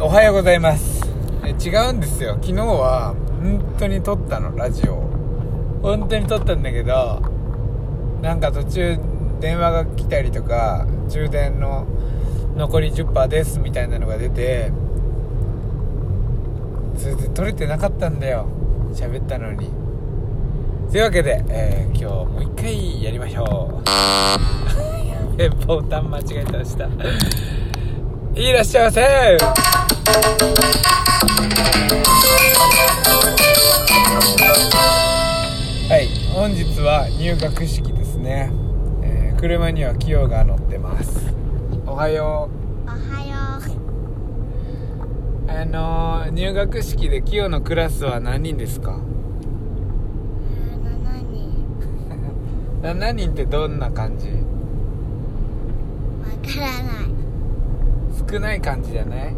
おはようございます。違うんですよ。昨日は本当に撮ったのラジオ本当に撮ったんだけどなんか途中電話が来たりとか充電の残り10%ですみたいなのが出てそれで撮れてなかったんだよ。喋ったのに。というわけで、えー今日もう一回やりましょう。えボタン間違えてましたいらっしゃいませ。はい本日は入学式ですね、えー車にはキヨが乗ってます。おはよおはよう。うあのー入学式でキヨのクラスは何人ですか？7人。7人ってどんな感じ？わからない少ない感じじゃない？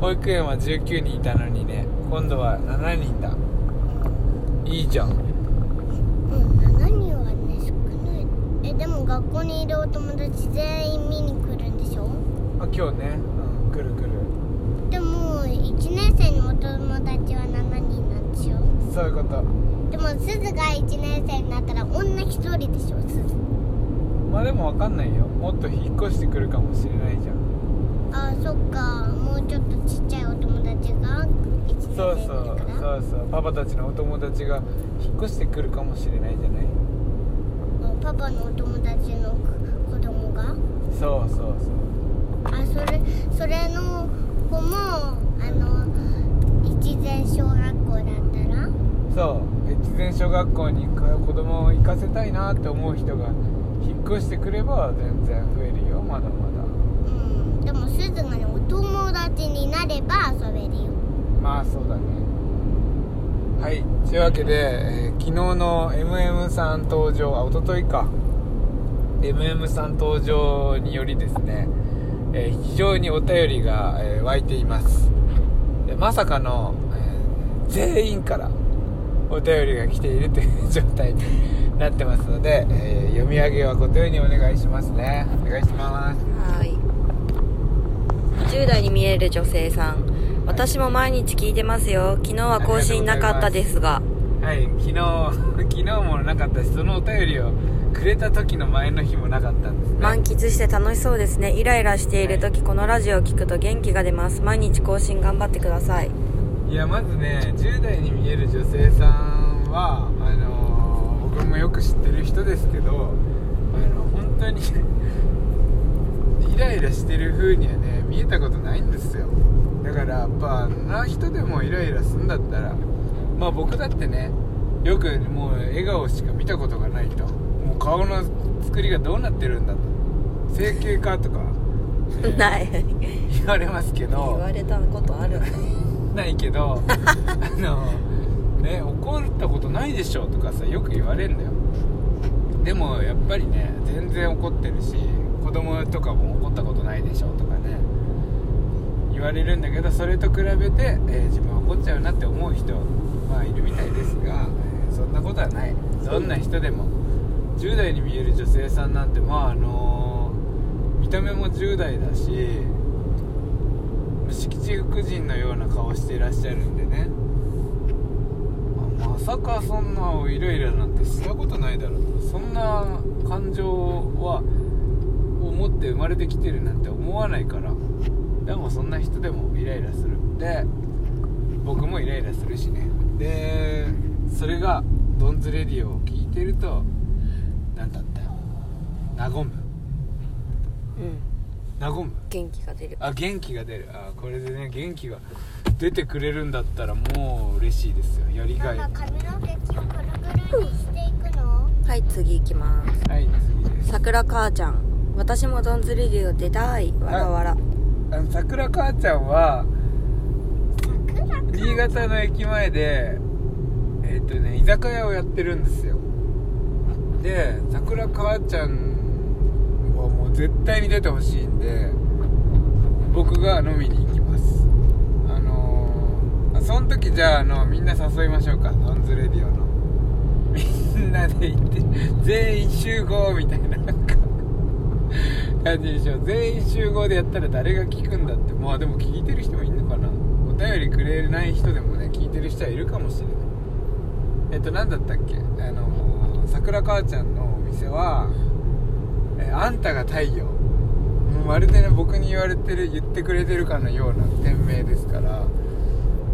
保育園は19人いたのにね今度は7人だ。いいじゃん。うん7人はね少ない。えでも学校にいるお友達全員見に来るんでしょ？あ今日ね。うん来る来る。でも1年生のお友達は7人なんでしょ？そういうこと。でもすずが1年生になったら女1人でしょすずまあでも分かんないよ。もっと引っ越してくるかもしれないじゃんあそっか。もうちょっとちっちゃいお友達が1年生そうにそうそうそう。パパたちのお友達が引っ越してくるかもしれないじゃない？うんパパのお友達の子供が？そうそうそう。あそれそれの子もあの一前小学校だったら？そう。越前小学校に子供を行かせたいなって思う人が引っ越してくれば全然増えるよまだまだうん。でもすずがねお友達になれば遊べるよ。まあそうだね。はい。というわけで、えー昨日の MM さん登場あ一昨日か。MM さん登場によりですね、えー非常にお便りが、えー湧いています。でまさかの、えー全員からお便りが来ているという状態になってますので、えー読み上げはご丁寧にお願いしますね。お願いします。はい10代に見える女性さん。私も毎日聞いてますよ。昨日は更新なかったですが。はい昨日 昨日もなかったしそのお便りをくれた時の前の日もなかったんですね。満喫して楽しそうですね。イライラしている時このラジオを聞くと元気が出ます。毎日更新頑張ってください。いやまずね10代に見える女性さんはあのー僕もよく知ってる人ですけどあの本当に イライラしてる風にはね見えたことないんですよ。だからやっぱあんな人でもイライラすんだったらまあ僕だってねよくもう笑顔しか見たことがないと。もう顔の作りがどうなってるんだと。整形かとか、ねない。言われますけど。言われたことある。ないけどあのね怒ったことないでしょとかさよく言われるんだよ。でもやっぱりね全然怒ってるし子供とかも怒ったことないでしょとかね言われるんだけどそれと比べて、えー自分怒っちゃうなって思う人まあいるみたいですが、えーそんなことはない。どんな人でも。10代に見える女性さんなんてまああの見た目も10代だし敷地福人のような顔していらっしゃるんでね。まさかそんなイライラなんてしたことないだろうと。そんな感情はを持って生まれてきてるなんて思わないから。でもそんな人でもイライラする。で僕もイライラするしね。でそれがドンズレディオを聞いてると何だったよ。和む。うん。和む？元気が出る。あ元気が出る。あこれでね元気が出てくれるんだったらもう嬉しいですよ。やりがいママ髪の毛くるくるにしていくの？はい次行きます。はい次です。さくら母ちゃん。私もドンズレディオ出たい。わらわらあの桜母ちゃんは桜新潟の駅前でえっ、とね居酒屋をやってるんですよ。で桜母ちゃんはもう絶対に出てほしいんで僕が飲みに行きます。あのーあその時じゃああのみんな誘いましょうか。ドンズレディオの。みんなで行って全員集合みたいななんか感じでしょ全員集合でやったら誰が聞くんだって。まあでも聞いてる人もいるのかな。お便りくれない人でもね聞いてる人はいるかもしれない。えっと何だったっけ？あの桜母ちゃんのお店は「えあんたが太陽」もうまるでね僕に言われてる言ってくれてるかのような店名ですから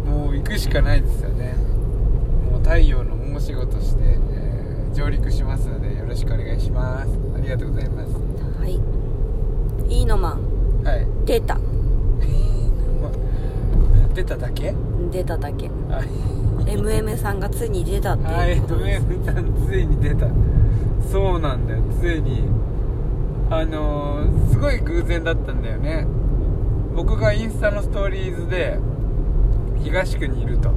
もう行くしかないですよね。もう太陽の大仕事して、えー上陸しますのでよろしくお願いします。ありがとうございます。はい。いいのマンはい。出た。出ただけ？出ただけ。はい。MM さんがついに出たってはいいうことです。MM さんついに出た。そうなんだよ。ついに。あのーすごい偶然だったんだよね。僕がインスタのストーリーズで東区にいると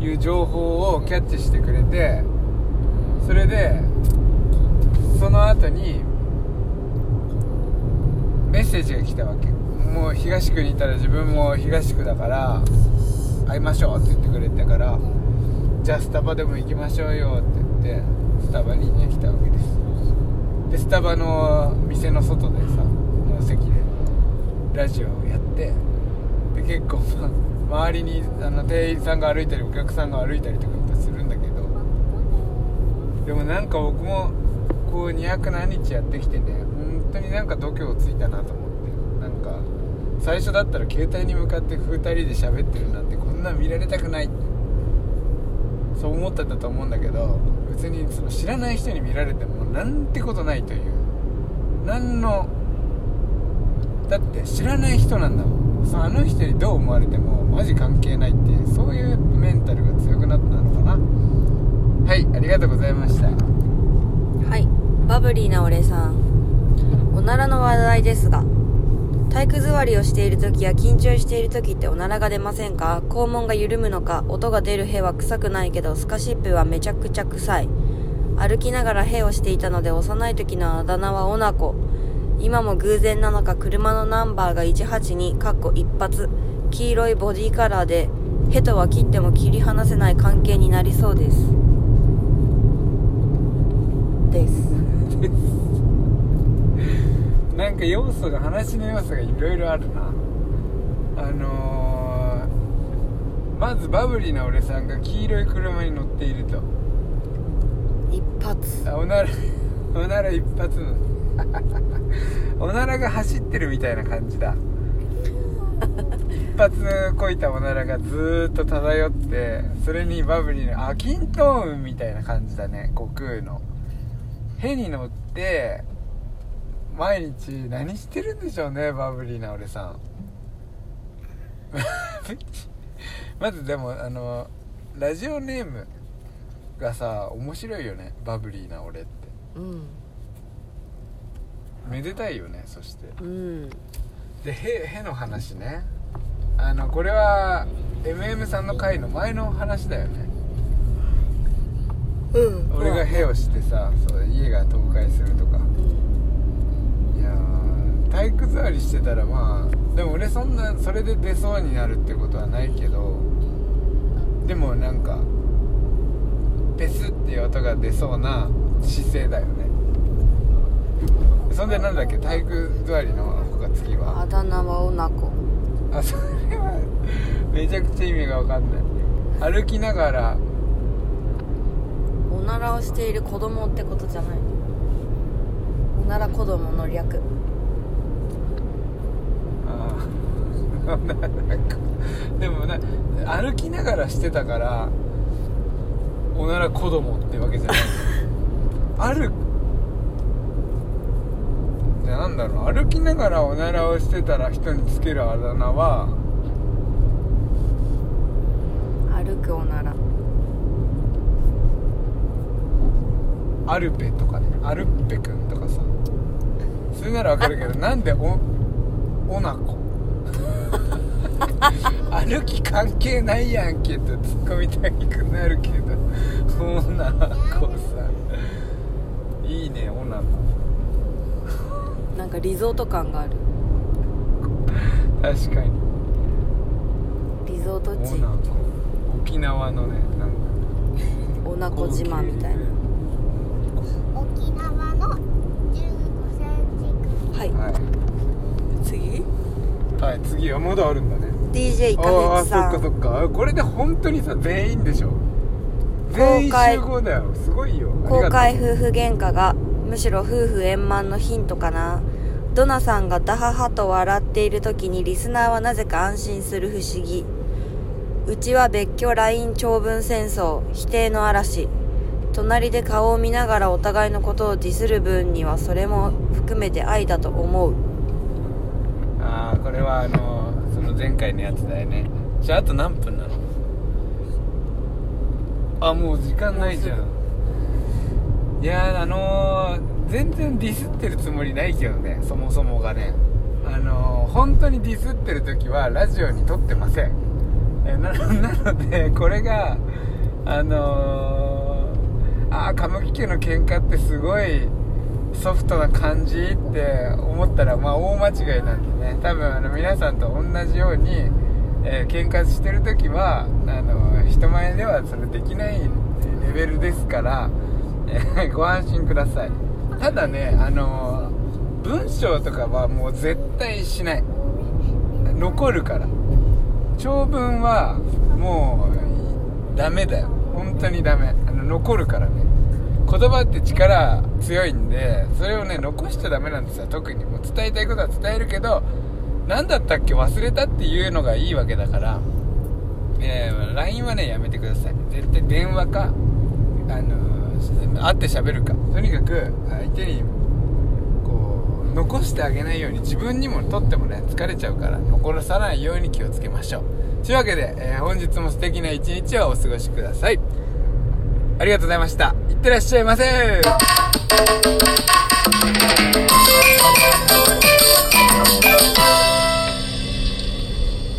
いう情報をキャッチしてくれてそれでその後にメッセージが来たわけ。もう東区にいたら自分も東区だから会いましょうって言ってくれたからじゃあスタバでも行きましょうよって言ってスタバにね来たわけです。でスタバの店の外でさの席でラジオをやってで結構ま周りにあの店員さんが歩いたりお客さんが歩いたりとかするんだけどでもなんか僕もこう200何日やってきてね本当になんか度胸ついたなと思って。なんか最初だったら携帯に向かって2人で喋ってるなんてこんなん見られたくない。そう思ってたと思うんだけど別にその知らない人に見られてもなんてことないという。何のだって知らない人なんだもん。そあの人にどう思われてもマジ関係ないっていうそういうメンタルが強くなったのかな。はいありがとうございました。はいバブリーな俺さん。おならの話題ですが体育座りをしている時や緊張している時っておならが出ませんか？肛門が緩むのか音が出る屁は臭くないけどスカシップはめちゃくちゃ臭い。歩きながら屁をしていたので幼い時のあだ名はオナコ今も偶然なのか車のナンバーが182かっこ一発。黄色いボディカラーでヘとは切っても切り離せない関係になりそうです。です。なんか要素が話の要素がいろいろあるな。あのー、まずバブリーな俺さんが黄色い車に乗っていると。一発。あおなら おなら一発。の おならが走ってるみたいな感じだ。一発こいたおならがずーっと漂ってそれにバブリーのあ均等運みたいな感じだね。悟空の。へに乗って毎日何してるんでしょうねバブリーな俺さん。まずでもあのラジオネームがさ面白いよねバブリーな俺って。うん。めでたいよねそして。うん。でへへの話ね。あのこれは MM さんの回の前の話だよね。うん。俺がへをしてさそう家が倒壊するとか。いやー体育座りしてたらまあでも俺そんなそれで出そうになるってことはないけどでもなんかペスっていう音が出そうな姿勢だよね。そんでなんだっけ体育座りの子が次は？あだ名はオナコあそれはめちゃくちゃ意味が分かんない。歩きながら。おならをしている子供ってことじゃない。おなら子供の略 でもな歩きながらしてたからおなら子供ってわけじゃない。あるでなんだろう歩きながらおならをしてたら人につけるあだ名は歩くおなら。アルペとかね。アルッペくんとかさ。それならわかるけどなんでおおなこ歩き関係ないやんけと突っ込みたくなるけどおなこさいいねおなこなんかリゾート感がある。確かにリゾート地。おなこ沖縄のねなんかおなこ島みたいな。沖縄の15センチはい。はい、次はい、次はまだあるんだね。DJ カああそフェさん。っかそっか。あこれで本当にさ全員でしょ全員公開集合だよ。すごいよ。公開夫婦喧嘩がむしろ夫婦円満のヒントかな。ドナさんがダハハと笑っている時にリスナーはなぜか安心する不思議。うちは別居 LINE 長文戦争否定の嵐。隣で顔を見ながらお互いのことをディスる分にはそれも含めて愛だと思う。ああこれはあのその前回のやつだよね。じゃああと何分なの？あもう時間ないじゃん。いやーあのー、全然ディスってるつもりないけどねそもそもがね。あのー、本当にディスってる時はラジオに撮ってません。えな なのでこれがあのー、ああ歌舞伎家の喧嘩ってすごいソフトな感じって思ったらまあ大間違いなんでね。多分あの皆さんと同じように、えー、喧嘩してる時はあの人前ではそれできないレベルですから、えー ご安心ください。ただねあの文章とかはもう絶対しない。残るから。長文はもうダメだよ。本当にダメ。あの残るからね。言葉って力強いんでそれをね残しちゃダメなんですよ。特にもう伝えたいことは伝えるけど何だったっけ？忘れたっていうのがいいわけだから、えー LINE はねやめてください。絶対電話かあのー会って喋るか。とにかく相手にこう残してあげないように自分にもとってもね疲れちゃうから残さないように気をつけましょう。というわけで、えー本日も素敵な一日をお過ごしください。ありがとうございました。いってらっしゃいませ「